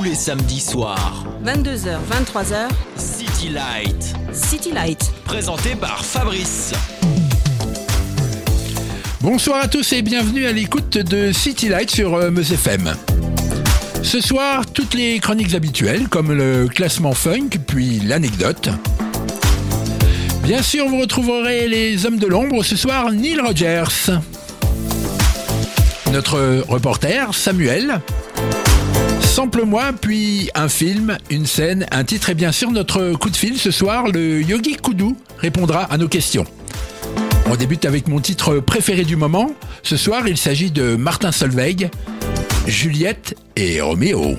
tous les samedis soirs. 22h, 23h. City Light. City Light. Présenté par Fabrice. Bonsoir à tous et bienvenue à l'écoute de City Light sur euh, MeusFM. Ce soir, toutes les chroniques habituelles comme le classement funk puis l'anecdote. Bien sûr, vous retrouverez les hommes de l'ombre ce soir, Neil Rogers. Notre reporter, Samuel, Sample-moi, puis un film, une scène, un titre et bien sûr notre coup de fil ce soir, le Yogi Koudou répondra à nos questions. On débute avec mon titre préféré du moment. Ce soir, il s'agit de Martin Solveig, Juliette et Roméo.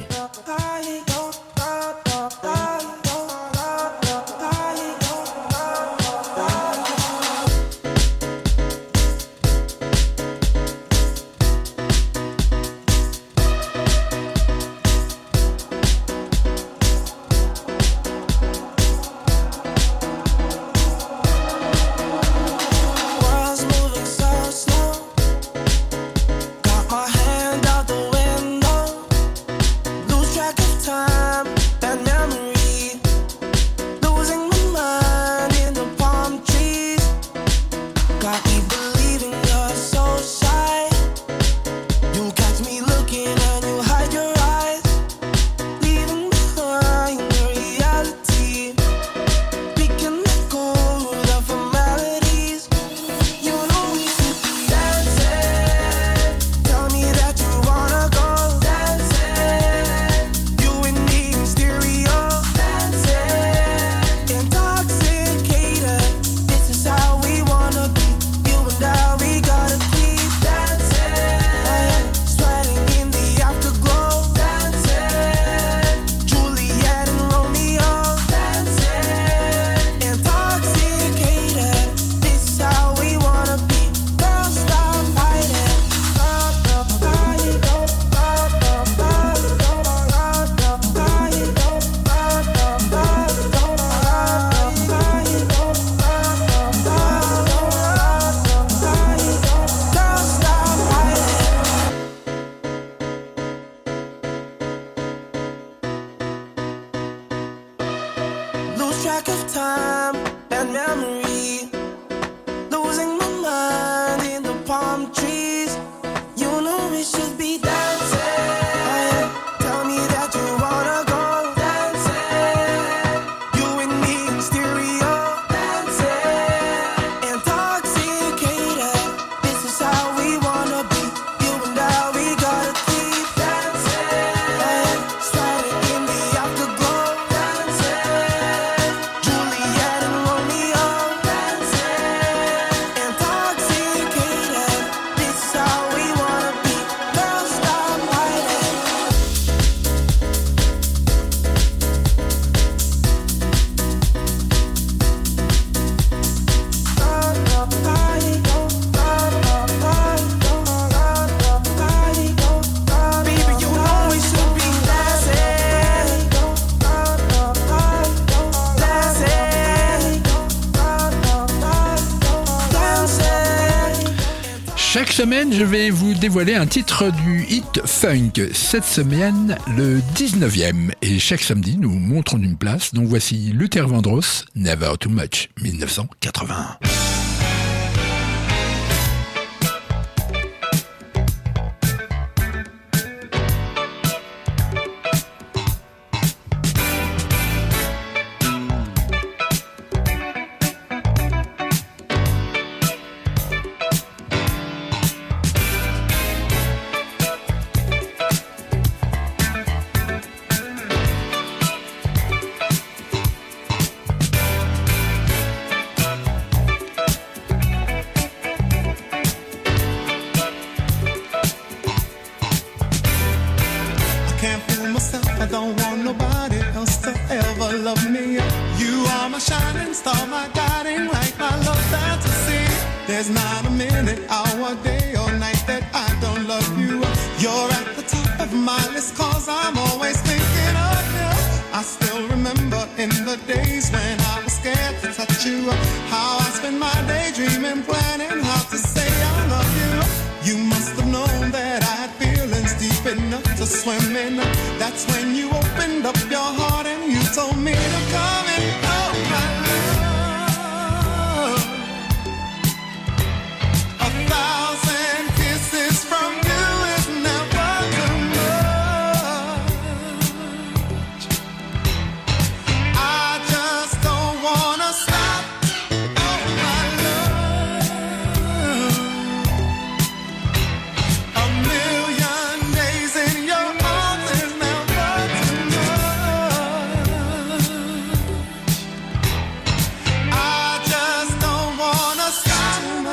je vais vous dévoiler un titre du hit funk. Cette semaine, le 19e. Et chaque samedi, nous montrons une place. Donc voici Luther Vandross, Never Too Much, 1981.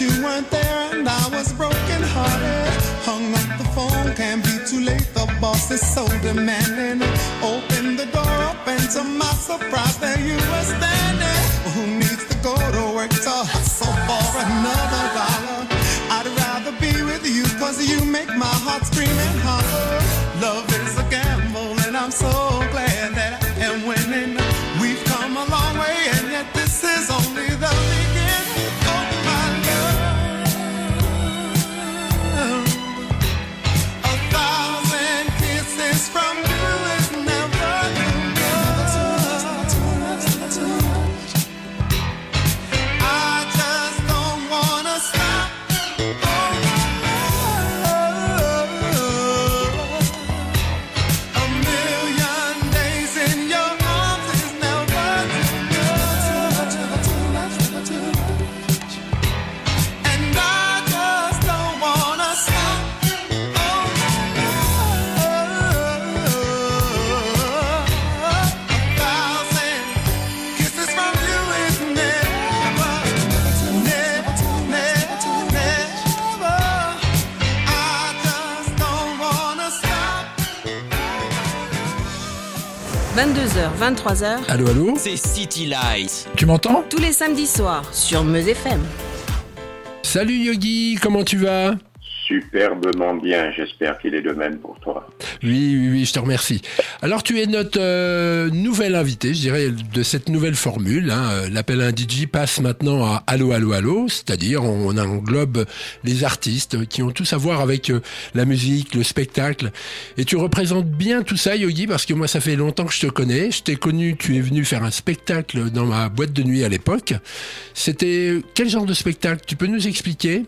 You weren't there, and I was broken hearted. Hung up the phone, can't be too late. The boss is so demanding. Open the door up, and to my surprise, there you were standing. Who needs to go to work to hustle for another dollar? I'd rather be with you, cause you make my heart scream 22h, 23h, Allô, allô C'est City Light. Tu m'entends tous les samedis soirs sur Meuse FM. Salut Yogi, comment tu vas? Superbement bien, j'espère qu'il est de même pour toi. Oui, oui, je te remercie. Alors, tu es notre euh, nouvelle invité, je dirais, de cette nouvelle formule. Hein. Euh, L'appel à un DJ passe maintenant à Allô, Allô, Allô, c'est-à-dire on englobe les artistes qui ont tous à voir avec euh, la musique, le spectacle. Et tu représentes bien tout ça, Yogi, parce que moi, ça fait longtemps que je te connais. Je t'ai connu, tu es venu faire un spectacle dans ma boîte de nuit à l'époque. C'était quel genre de spectacle? Tu peux nous expliquer?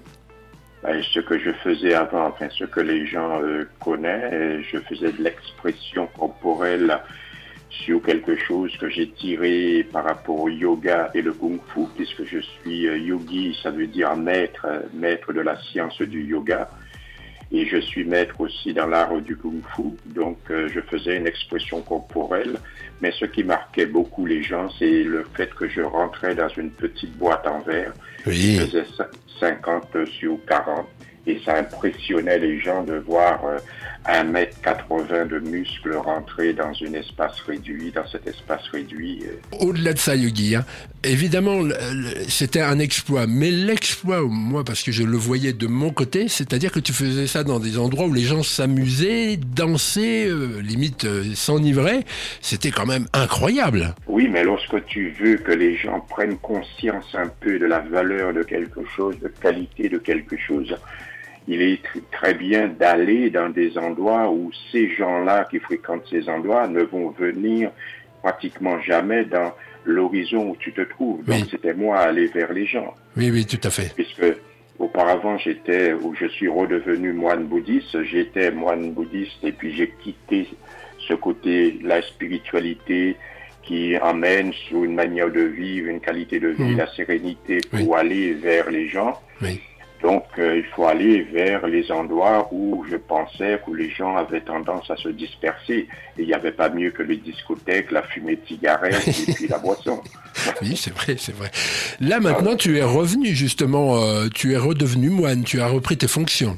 Ben, ce que je faisais avant, enfin ce que les gens euh, connaissent, je faisais de l'expression corporelle sur quelque chose que j'ai tiré par rapport au yoga et le kung fu, puisque je suis euh, yogi, ça veut dire maître, euh, maître de la science du yoga. Et je suis maître aussi dans l'art du kung fu. Donc, euh, je faisais une expression corporelle. Mais ce qui marquait beaucoup les gens, c'est le fait que je rentrais dans une petite boîte en verre Oui. cin- 50 sur 40 et ça impressionnait les gens de voir euh, 1m80 de muscles rentrer dans un espace réduit, dans cet espace réduit. euh. Au-delà de ça, Yogi, hein, évidemment, c'était un exploit. Mais l'exploit, moi, parce que je le voyais de mon côté, c'est-à-dire que tu faisais ça dans des endroits où les gens s'amusaient, dansaient, euh, limite euh, s'enivraient. C'était quand même incroyable. Oui, mais lorsque tu veux que les gens prennent conscience un peu de la valeur de quelque chose, de qualité de quelque chose, il est tr- très bien d'aller dans des endroits où ces gens-là qui fréquentent ces endroits ne vont venir pratiquement jamais dans l'horizon où tu te trouves. Donc c'était moi aller vers les gens. Oui, oui, tout à fait. puisque auparavant j'étais, ou je suis redevenu moine bouddhiste, j'étais moine bouddhiste et puis j'ai quitté ce côté, la spiritualité qui emmène sur une manière de vivre, une qualité de vie, Mhm. la sérénité pour Oui. aller vers les gens. Oui. Donc euh, il faut aller vers les endroits où je pensais que les gens avaient tendance à se disperser. Et il n'y avait pas mieux que les discothèques, la fumée de cigarettes et puis la boisson. Oui, c'est vrai, c'est vrai. Là, maintenant, tu es revenu, justement, euh, tu es redevenu moine, tu as repris tes fonctions.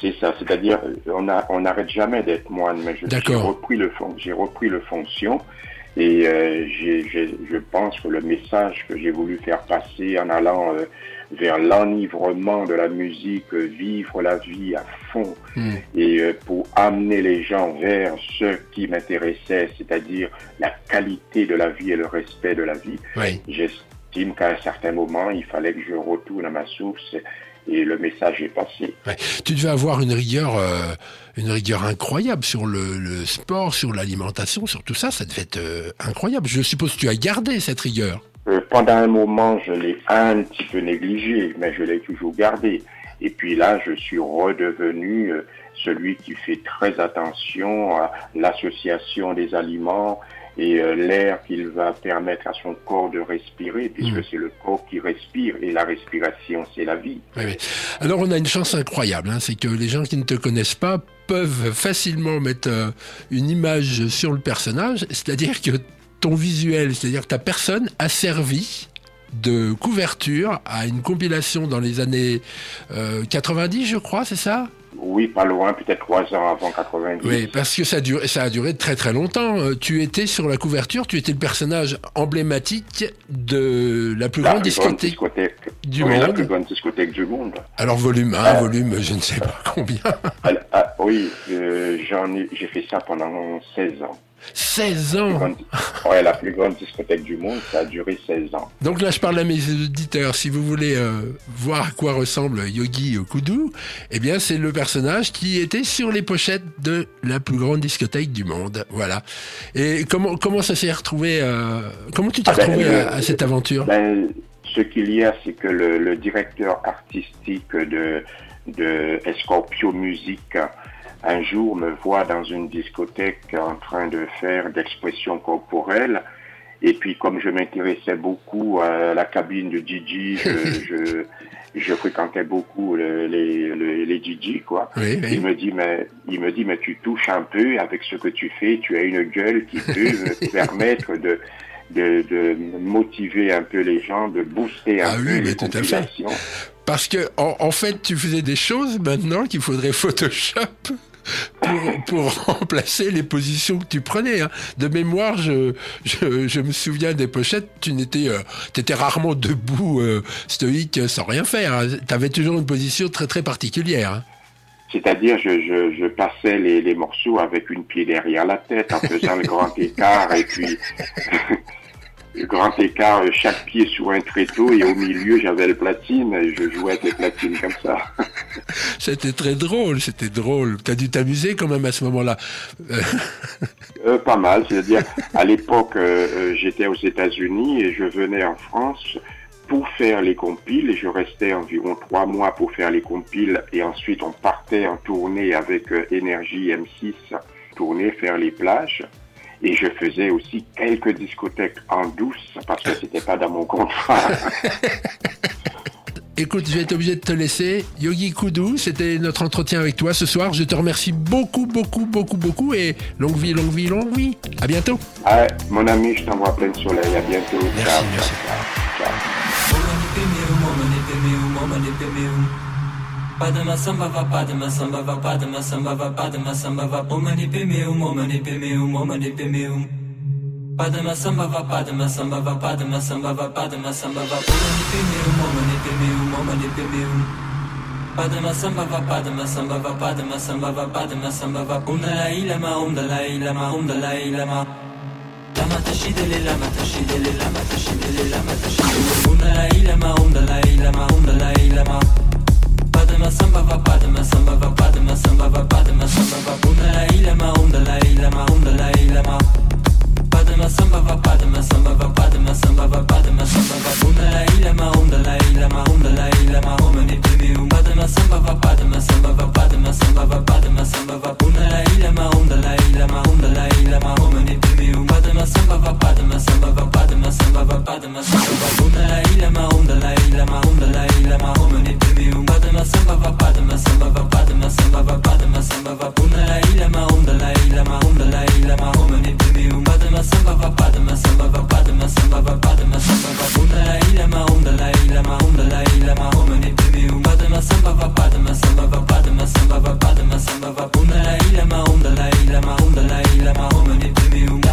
C'est ça, c'est-à-dire on n'arrête jamais d'être moine, mais j'ai repris le repris le fonction et euh, je pense que le message que j'ai voulu faire passer en allant euh, vers l'enivrement de la musique, vivre la vie à fond Hmm. et euh, pour amener les gens vers ce qui m'intéressait, c'est-à-dire la qualité de la vie et le respect de la vie. Oui. J'estime qu'à un certain moment, il fallait que je retourne à ma source et le message est passé. Ouais. Tu devais avoir une rigueur, euh, une rigueur incroyable sur le, le sport, sur l'alimentation, sur tout ça. Ça devait être euh, incroyable. Je suppose que tu as gardé cette rigueur. Euh, pendant un moment, je l'ai un petit peu négligé, mais je l'ai toujours gardé. Et puis là, je suis redevenu euh, celui qui fait très attention à l'association des aliments et euh, l'air qu'il va permettre à son corps de respirer, puisque Mm. c'est le corps qui respire et la respiration, c'est la vie. Oui, oui. Alors on a une chance incroyable, hein, c'est que les gens qui ne te connaissent pas peuvent facilement mettre une image sur le personnage, c'est-à-dire que ton visuel, c'est-à-dire que ta personne a servi de couverture à une compilation dans les années euh, 90, je crois, c'est ça? Oui, pas loin, peut-être trois ans avant 90. Oui, parce que ça a, duré, ça a duré très très longtemps. Euh, Tu étais sur la couverture, tu étais le personnage emblématique de la plus La grande plus grande discothèque. du oui, la monde. plus grande discothèque du monde. Alors volume 1, Ah. volume je ne sais pas combien. Ah, ah, oui, euh, j'en ai, j'ai fait ça pendant 16 ans. 16 La plus ans grande- ouais, la plus grande discothèque du monde, ça a duré 16 ans. Donc là, je parle à mes auditeurs. Si vous voulez euh, voir à quoi ressemble Yogi Kudu, eh bien, c'est le personnage qui était sur les pochettes de la plus grande discothèque du monde. Voilà. Et comment comment ça s'est retrouvé euh, Comment tu t'es Ah ben, retrouvé à cette aventure? Ben, ce qu'il y a, c'est que le, le directeur artistique de, de Escorpio Music, un jour me voit dans une discothèque en train de faire d'expression corporelle. Et puis, comme je m'intéressais beaucoup à la cabine de Gigi, je, je, je fréquentais beaucoup le- les, les, les Gigi, quoi. Oui, oui. Il me dit, mais, il me dit, mais tu touches un peu avec ce que tu fais, tu as une gueule qui peut me permettre de, de, de motiver un peu les gens, de booster un Ah peu oui, mais les tout à fait. Parce que en, en fait, tu faisais des choses maintenant qu'il faudrait Photoshop pour, remplacer les positions que tu prenais. hein. De mémoire, je, je, me souviens des pochettes. Tu n'étais, euh, t'étais rarement debout, euh, stoïque, sans rien faire. Tu avais toujours une position très très particulière. hein. C'est-à-dire, je, je, je passais les, les morceaux avec une pied derrière la tête en faisant le grand écart et puis le grand écart, euh, chaque pied sur un tréteau et au milieu j'avais le platine et je jouais avec les platines comme ça. C'était très drôle, c'était drôle. T'as dû t'amuser quand même à ce moment-là. Euh, pas mal, c'est-à-dire à l'époque euh, j'étais aux États-Unis et je venais en France pour faire les compiles et je restais environ trois mois pour faire les compiles et ensuite on partait en tournée avec Énergie M6, tourner, faire les plages. Et je faisais aussi quelques discothèques en douce parce que c'était pas dans mon contrat. Écoute, je vais être obligé de te laisser. Yogi Kudu, c'était notre entretien avec toi ce soir. Je te remercie beaucoup, beaucoup, beaucoup, beaucoup et longue vie, longue vie, longue vie. À bientôt. Mon ami, je t'envoie plein de soleil. À bientôt. Merci, Ciao, merci. ciao, ciao. Padma samba va padma samba va padma samba va padma samba va omani pe me um omani pe me um omani pe me um Padma samba va padma samba va padma samba va padma samba va omani pe me um omani pe me um omani pe me um Padma samba padma samba padma samba padma samba um dalai lama um dalai lama um dalai lama Lama tashidele lama tashidele lama tashidele lama tashidele um dalai lama um dalai lama um dalai lama Padma samba va padma samba va padma samba va padma samba va um dalai lama um dalai lama um dalai lama Padma samba va padma samba va padma samba va padma samba va um dalai lama um dalai lama um dalai lama om mani padme um padma samba va padma samba va padma samba va padma samba va um dalai lama um dalai lama um dalai lama om mani padme um padma samba va padma samba va padma samba va padma samba va um dalai lama um dalai lama um dalai lama om mani padme um padma samba va padma samba va padma samba va padma samba va um dalai lama um dalai lama um dalai lama om mani padme um padma samba va padma samba va padma samba va padma samba va um Samba va pas de ma samba va Bunda la ila ma onda la ila ma onda la ila ma. Homene peme umba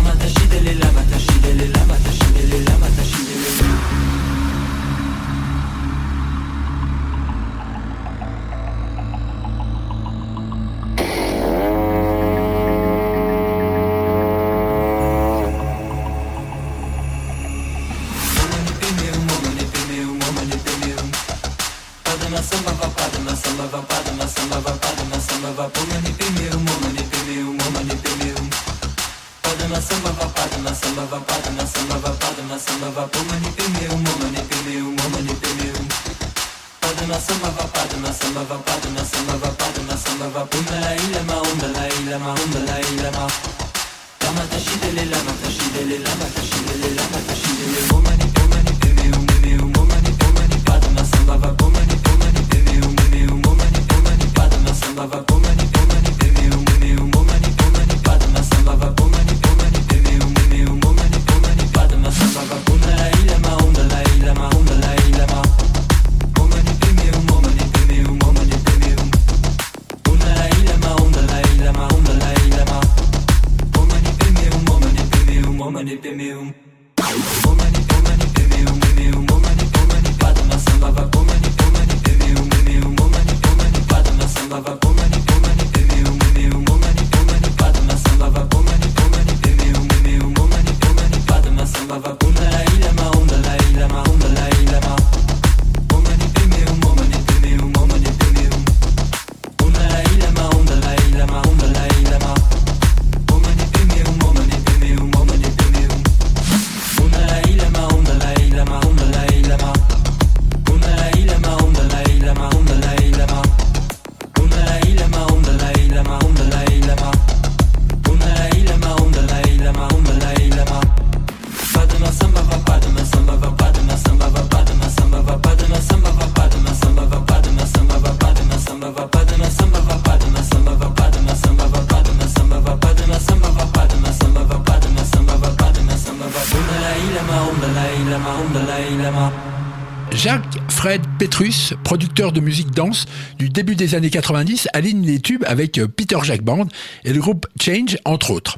Petrus, producteur de musique danse du début des années 90, aligne les tubes avec euh, Peter Jackband et le groupe Change, entre autres.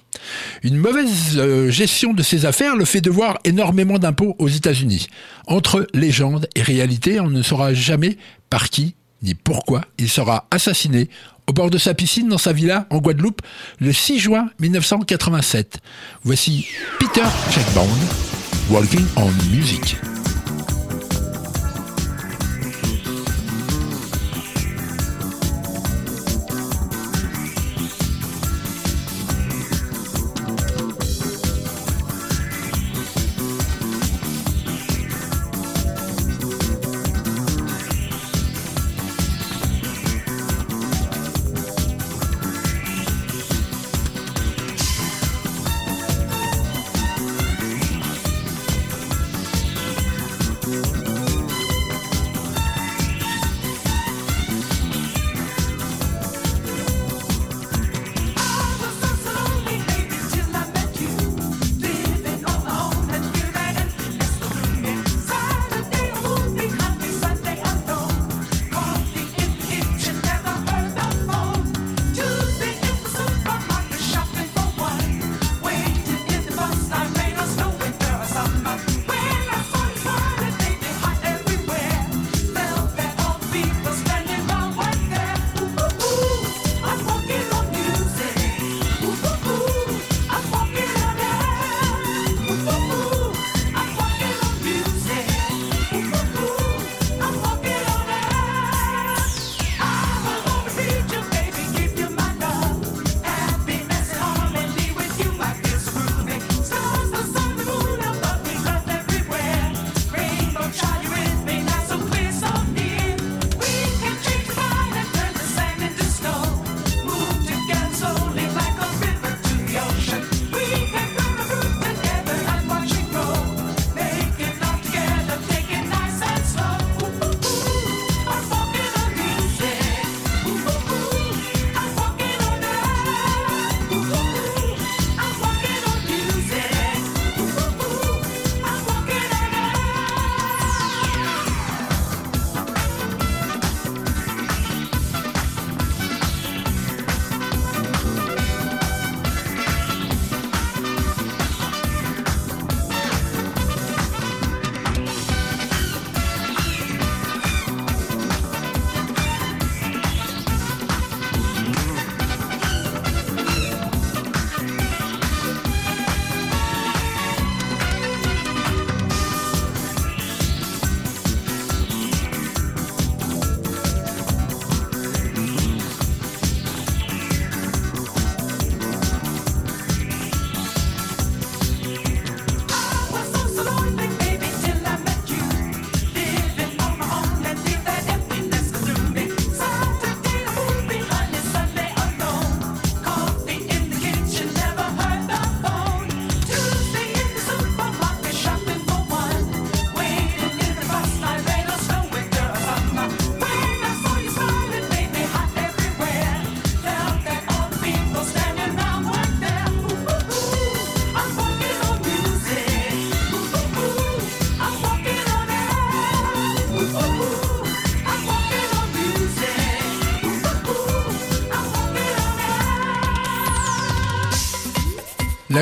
Une mauvaise euh, gestion de ses affaires le fait devoir énormément d'impôts aux États-Unis. Entre légende et réalité, on ne saura jamais par qui ni pourquoi il sera assassiné au bord de sa piscine dans sa villa en Guadeloupe le 6 juin 1987. Voici Peter Jack Band, Walking on Music.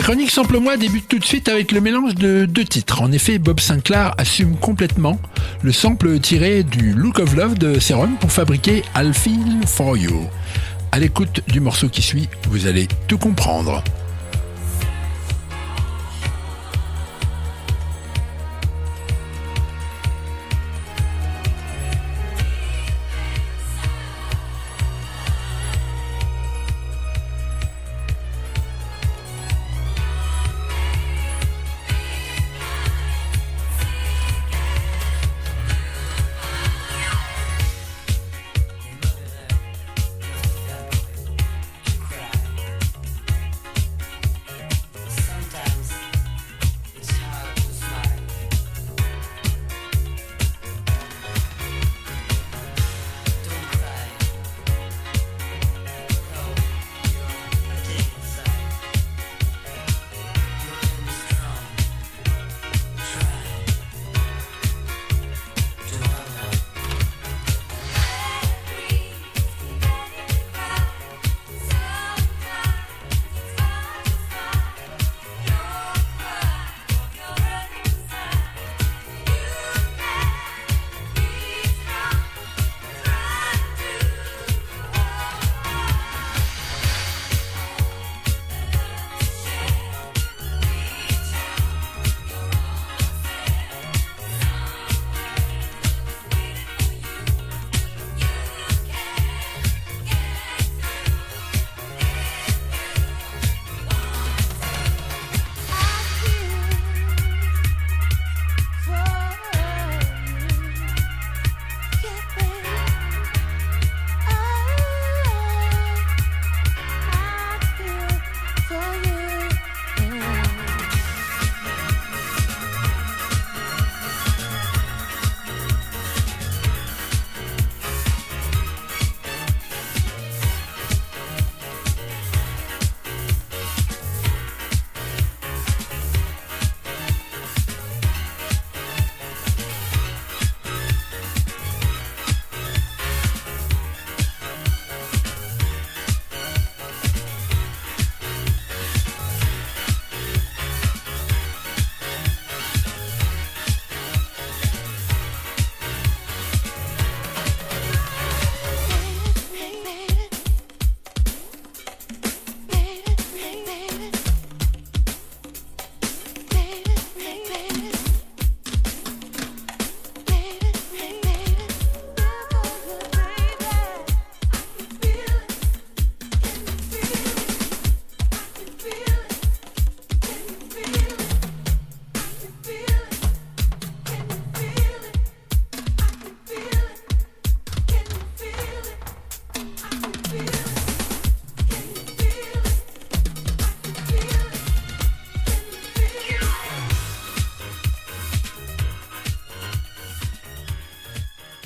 Chronique Sample-moi débute tout de suite avec le mélange de deux titres. En effet, Bob Sinclair assume complètement le sample tiré du Look of Love de Serum pour fabriquer I'll Feel For You. À l'écoute du morceau qui suit, vous allez tout comprendre.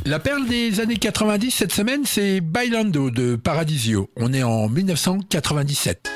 La perle des années 90 cette semaine, c'est Bailando de Paradisio. On est en 1997.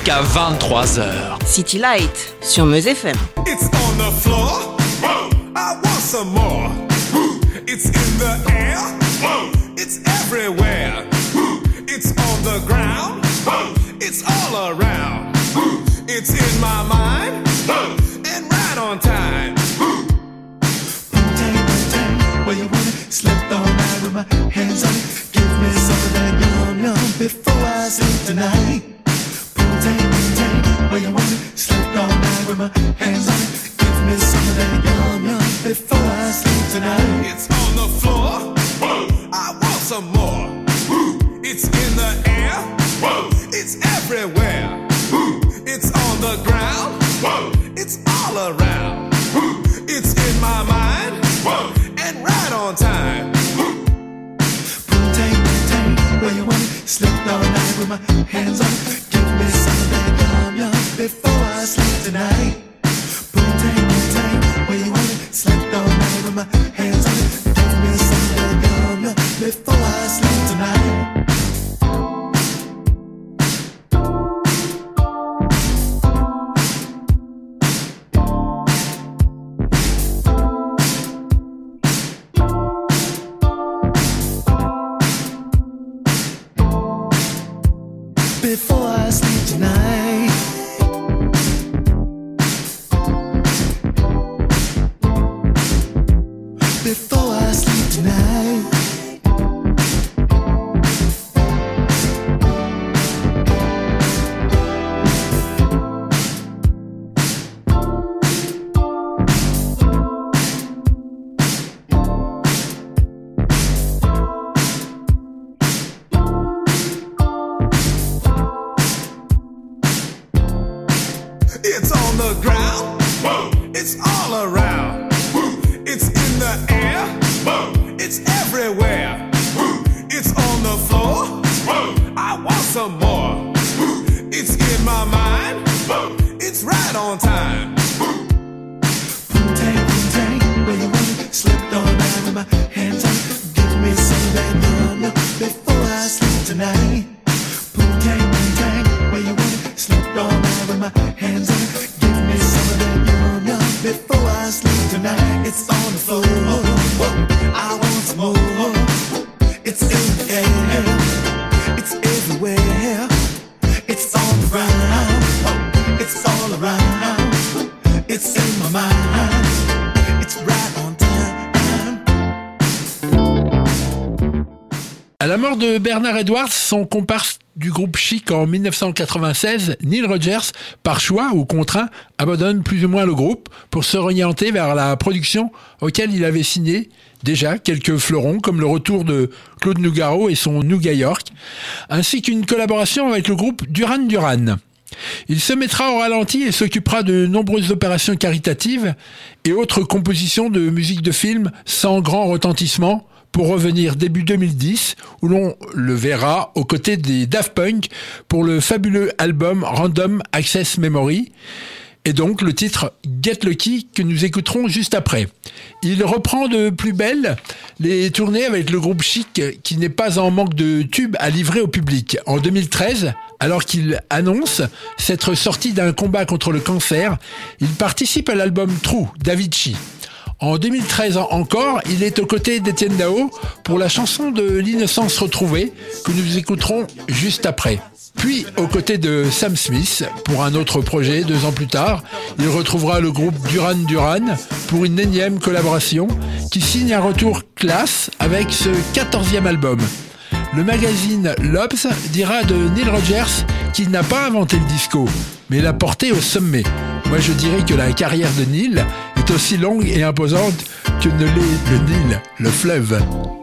jusqu'à 23h. City Light sur Meuse FM. It's on the floor. I want some more. It's in the air. It's everywhere. It's on the ground. It's all around. It's in my mind. Edwards, son comparse du groupe Chic en 1996, Neil Rogers, par choix ou contraint, abandonne plus ou moins le groupe pour se réorienter vers la production auquel il avait signé déjà quelques fleurons, comme le retour de Claude Nougaro et son Nougat York, ainsi qu'une collaboration avec le groupe Duran Duran. Il se mettra au ralenti et s'occupera de nombreuses opérations caritatives et autres compositions de musique de film sans grand retentissement, pour revenir début 2010 où l'on le verra aux côtés des Daft Punk pour le fabuleux album Random Access Memory et donc le titre Get Lucky que nous écouterons juste après. Il reprend de plus belle les tournées avec le groupe Chic qui n'est pas en manque de tubes à livrer au public. En 2013, alors qu'il annonce s'être sorti d'un combat contre le cancer, il participe à l'album True d'Avicii. En 2013 en- encore, il est aux côtés d'Étienne Dao pour la chanson de l'innocence retrouvée que nous écouterons juste après. Puis aux côtés de Sam Smith pour un autre projet deux ans plus tard, il retrouvera le groupe Duran Duran pour une énième collaboration qui signe un retour classe avec ce 14e album. Le magazine Lobs dira de Neil Rogers qu'il n'a pas inventé le disco, mais l'a porté au sommet. Moi je dirais que la carrière de Neil est aussi longue et imposante que ne l'est le Nil, le fleuve.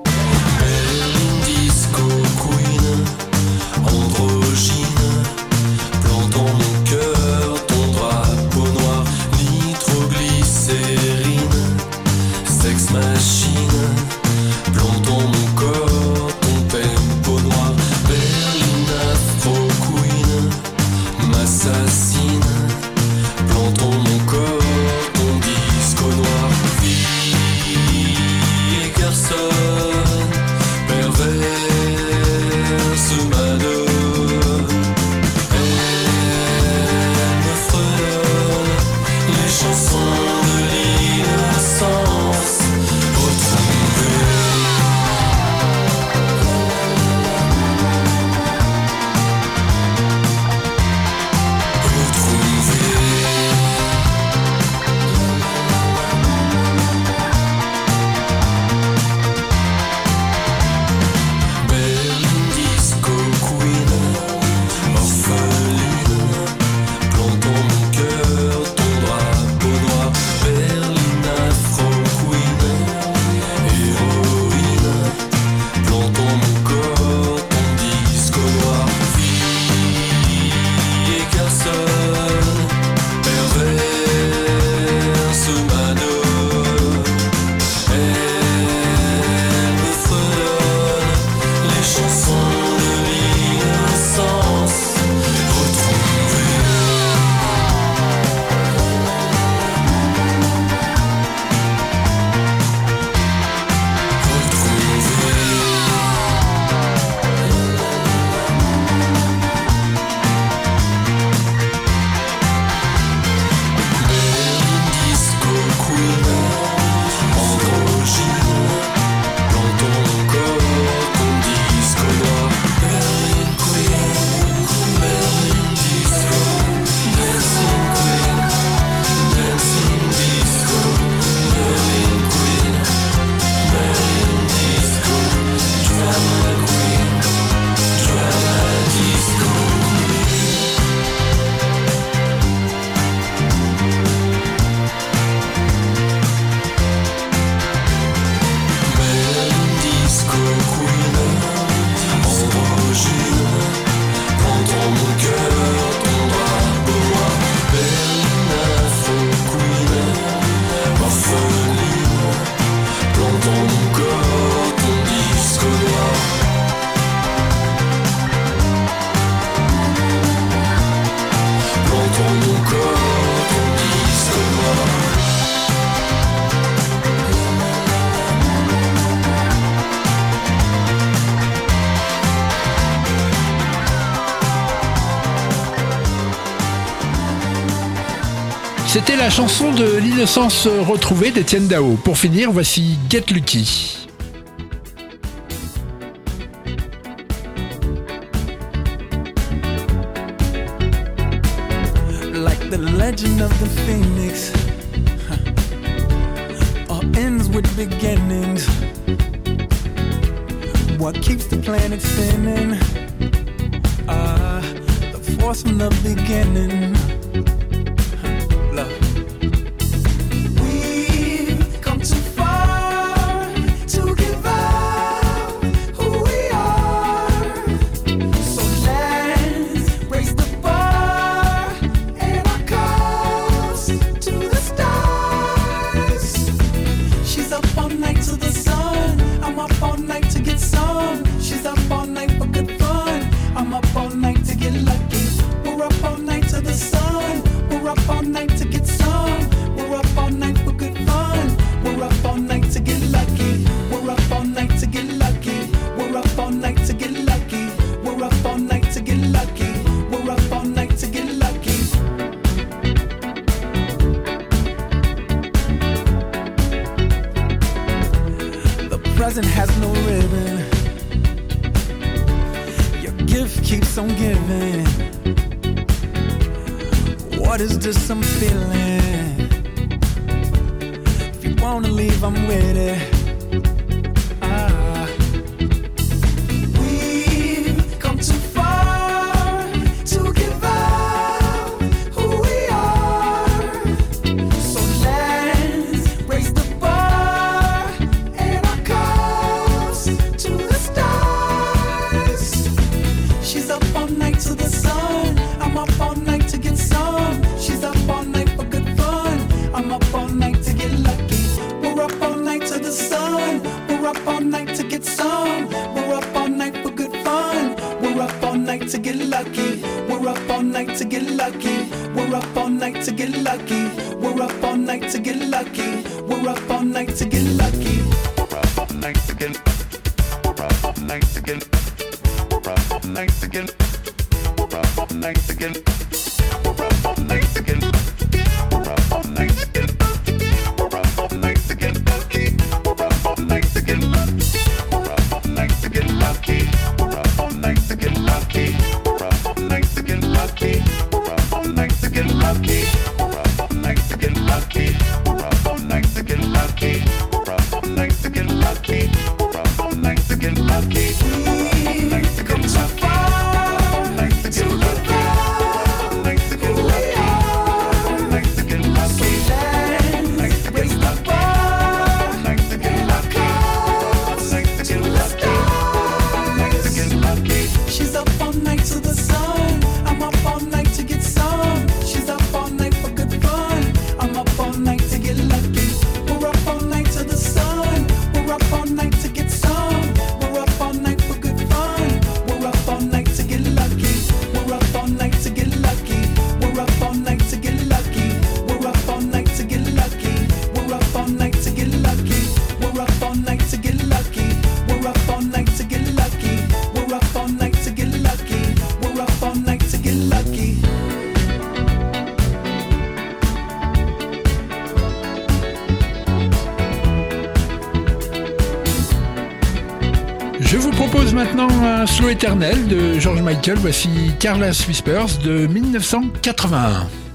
C'était la chanson de l'innocence retrouvée d'Étienne Dao. Pour finir, voici Get Lucky. Éternel de George Michael. Voici Carlos Whispers de 1981.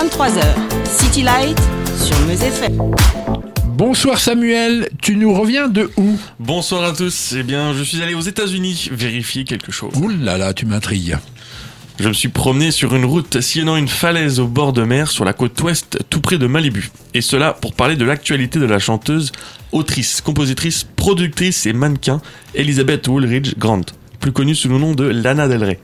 23h. City Light sur Meuse FM. Bonsoir Samuel, tu nous reviens de où? Bonsoir à tous. Eh bien, je suis allé aux États-Unis vérifier quelque chose. Ouh là là, tu m'intrigues. Je me suis promené sur une route sillonnant une falaise au bord de mer sur la côte ouest, tout près de Malibu. Et cela pour parler de l'actualité de la chanteuse, autrice, compositrice, productrice et mannequin Elizabeth Woolridge Grant, plus connue sous le nom de Lana Del Rey.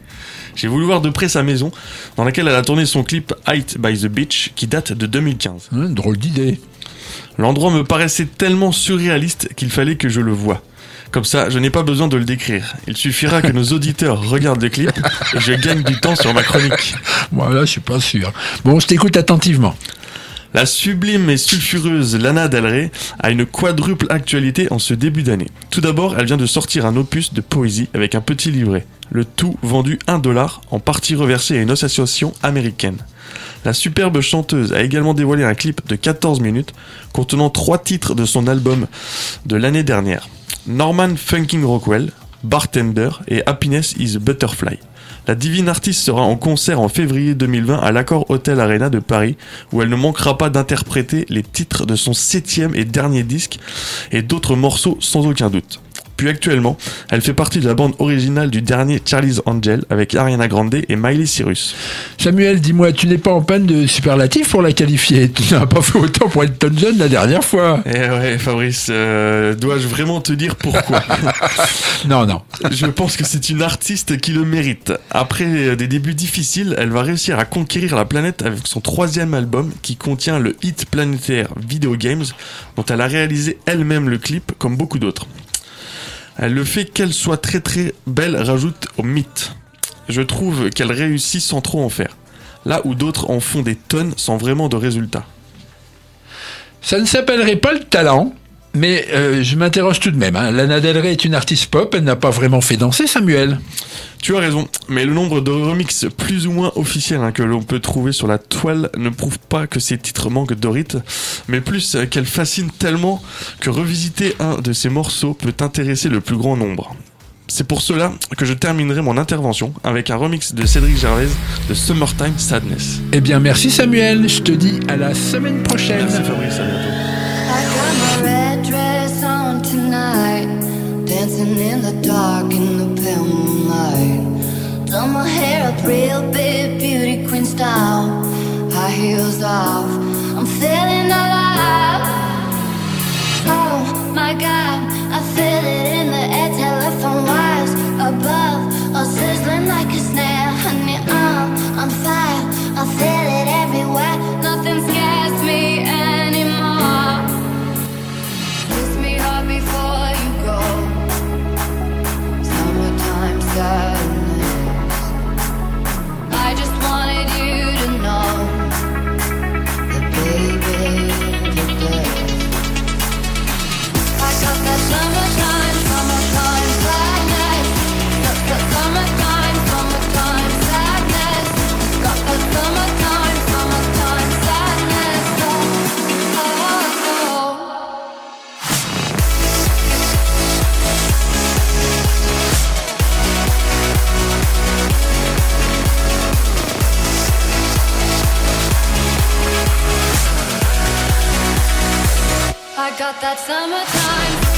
J'ai voulu voir de près sa maison, dans laquelle elle a tourné son clip Height by the Beach, qui date de 2015. Hein, drôle d'idée. L'endroit me paraissait tellement surréaliste qu'il fallait que je le voie. Comme ça, je n'ai pas besoin de le décrire. Il suffira que nos auditeurs regardent le clip et je gagne du temps sur ma chronique. Voilà, je suis pas sûr. Bon, je t'écoute attentivement. La sublime et sulfureuse Lana Del Rey a une quadruple actualité en ce début d'année. Tout d'abord, elle vient de sortir un opus de poésie avec un petit livret. Le tout vendu 1 dollar, en partie reversé à une association américaine. La superbe chanteuse a également dévoilé un clip de 14 minutes contenant trois titres de son album de l'année dernière. Norman Funking Rockwell, Bartender et Happiness is a Butterfly. La divine artiste sera en concert en février 2020 à l'Accord Hotel Arena de Paris, où elle ne manquera pas d'interpréter les titres de son septième et dernier disque et d'autres morceaux sans aucun doute. Puis actuellement, elle fait partie de la bande originale du dernier Charlie's Angel avec Ariana Grande et Miley Cyrus. Samuel, dis-moi, tu n'es pas en panne de superlatif pour la qualifier? Tu n'as pas fait autant pour Elton John la dernière fois. Eh ouais, Fabrice, euh, dois-je vraiment te dire pourquoi? Non, non. Je pense que c'est une artiste qui le mérite. Après des débuts difficiles, elle va réussir à conquérir la planète avec son troisième album qui contient le hit planétaire Video Games, dont elle a réalisé elle-même le clip comme beaucoup d'autres. Elle le fait qu'elle soit très très belle rajoute au mythe. Je trouve qu'elle réussit sans trop en faire. Là où d'autres en font des tonnes sans vraiment de résultats. Ça ne s'appellerait pas le talent, mais euh, je m'interroge tout de même. hein. Lana Del Rey est une artiste pop, elle n'a pas vraiment fait danser Samuel. Tu as raison, mais le nombre de remixes plus ou moins officiels hein, que l'on peut trouver sur la toile ne prouve pas que ces titres manquent de rythme, mais plus euh, qu'elle fascine tellement que revisiter un de ces morceaux peut intéresser le plus grand nombre. C'est pour cela que je terminerai mon intervention avec un remix de Cédric Gervais de Summertime Sadness. Eh bien merci Samuel, je te dis à la semaine prochaine. Merci Fabrice, à bientôt. Tonight. Done my hair up real big, beauty queen style. High heels off, I'm feeling alive. Oh my God, I feel it in the air, telephone wires above, I got that summertime.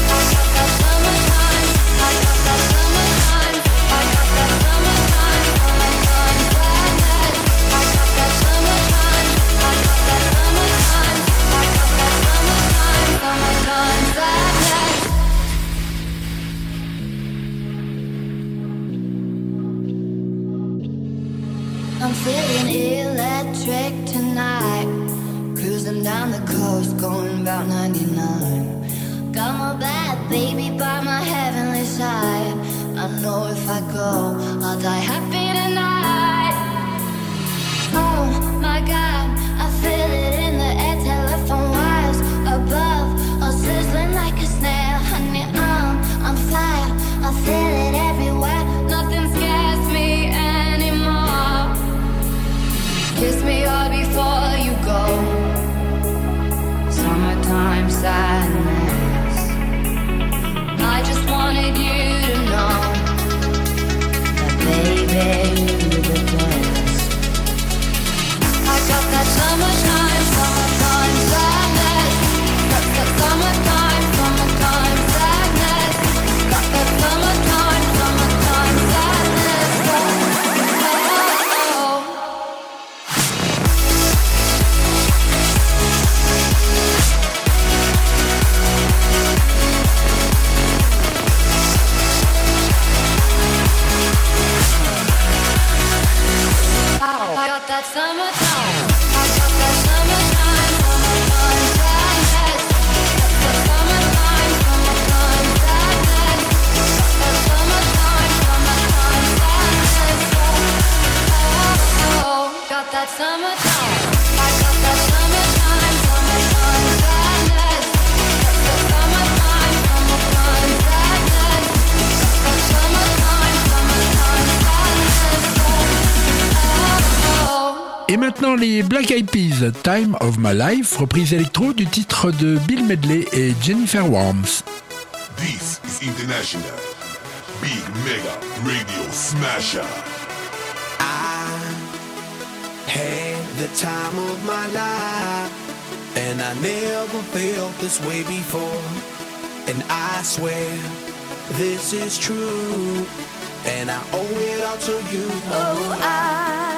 maintenant les Black Eyed Peas, Time of My Life, reprise électro du titre de Bill Medley et Jennifer Worms. This is international. Big Mega Radio Smasher. I had the time of my life, and I never felt this way before. And I swear this is true, and I owe it all to you. Oh, I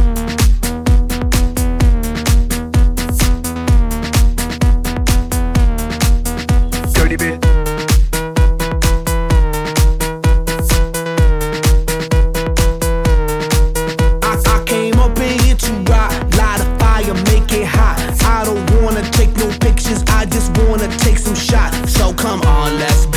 shot. So come on, let's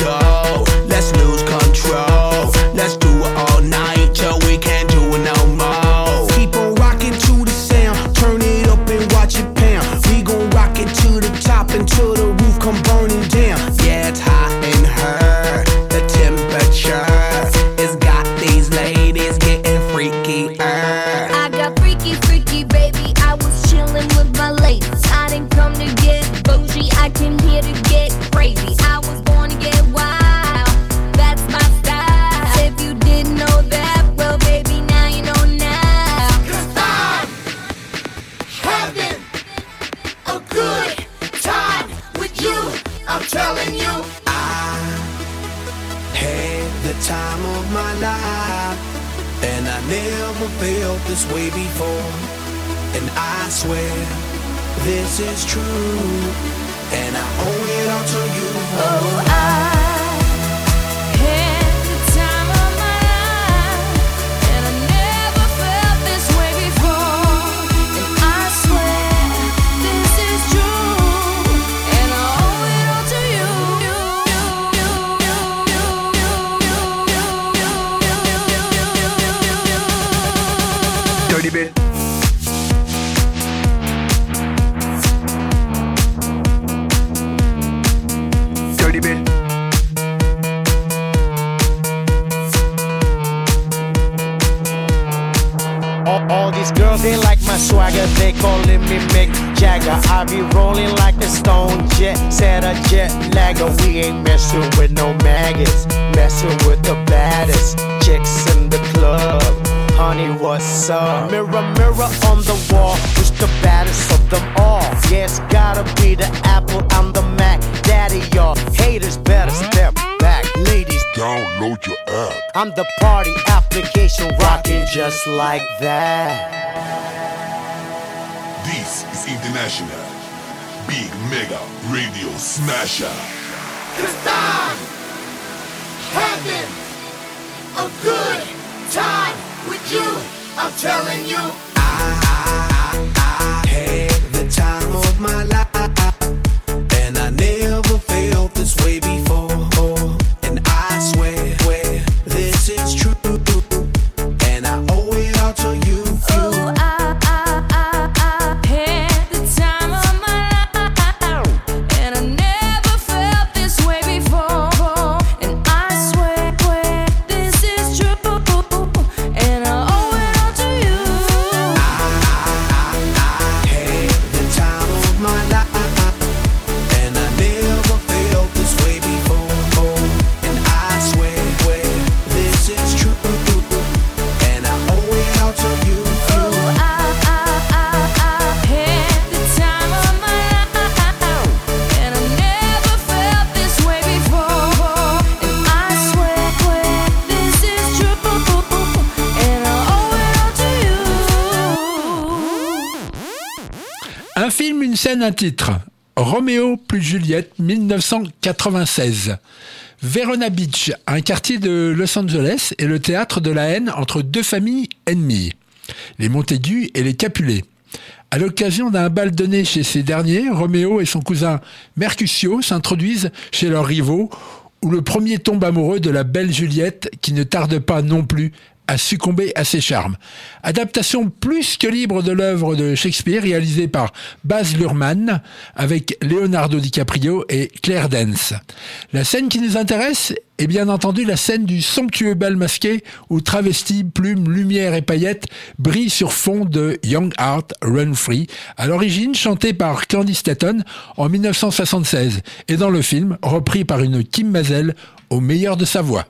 is true. I'm the party application rocking just like that. This is International Big Mega Radio Smasher. Cause I'm having a good time with you. I'm telling you. Titre. Roméo plus Juliette, 1996. Verona Beach, un quartier de Los Angeles, est le théâtre de la haine entre deux familles ennemies, les Montaigu et les Capulet. À l'occasion d'un bal donné chez ces derniers, Roméo et son cousin Mercutio s'introduisent chez leurs rivaux, où le premier tombe amoureux de la belle Juliette, qui ne tarde pas non plus à succomber à ses charmes. Adaptation plus que libre de l'œuvre de Shakespeare réalisée par Baz Luhrmann avec Leonardo DiCaprio et Claire Dance. La scène qui nous intéresse est bien entendu la scène du somptueux bal masqué où travestis, plumes, lumière et paillettes brillent sur fond de Young Heart Run Free, à l'origine chanté par Candy Staton en 1976 et dans le film repris par une Kim Mazel au meilleur de sa voix.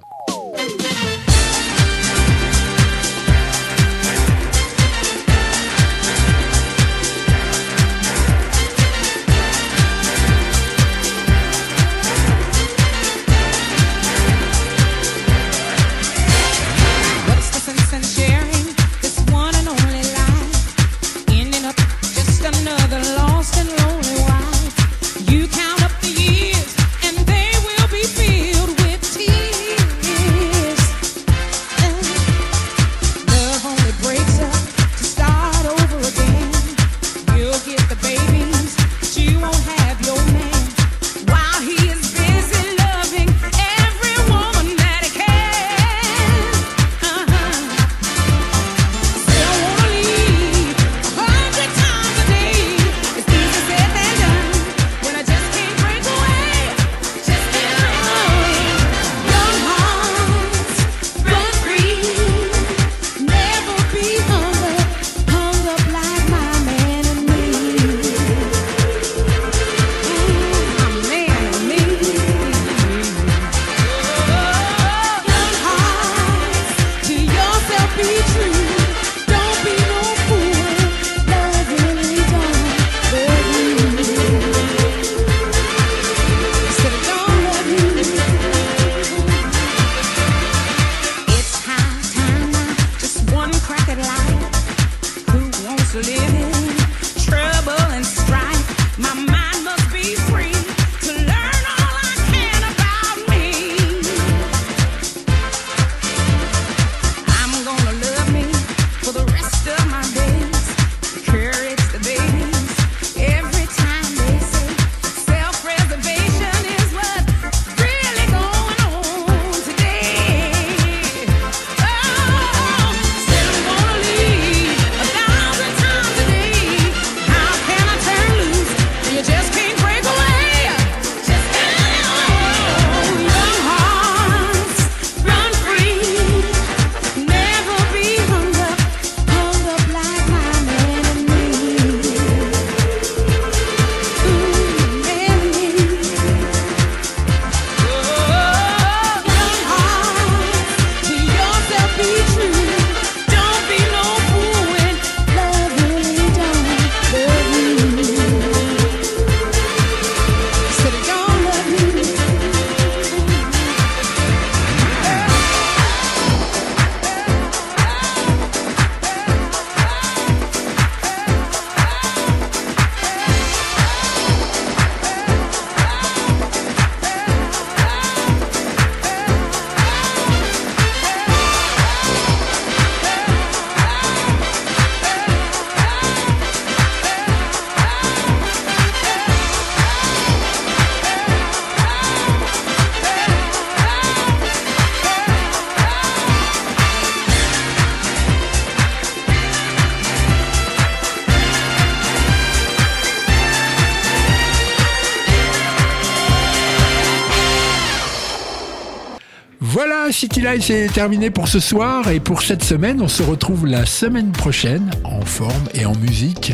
C'est terminé pour ce soir et pour cette semaine. On se retrouve la semaine prochaine en forme et en musique.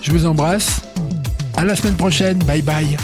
Je vous embrasse. À la semaine prochaine. Bye bye.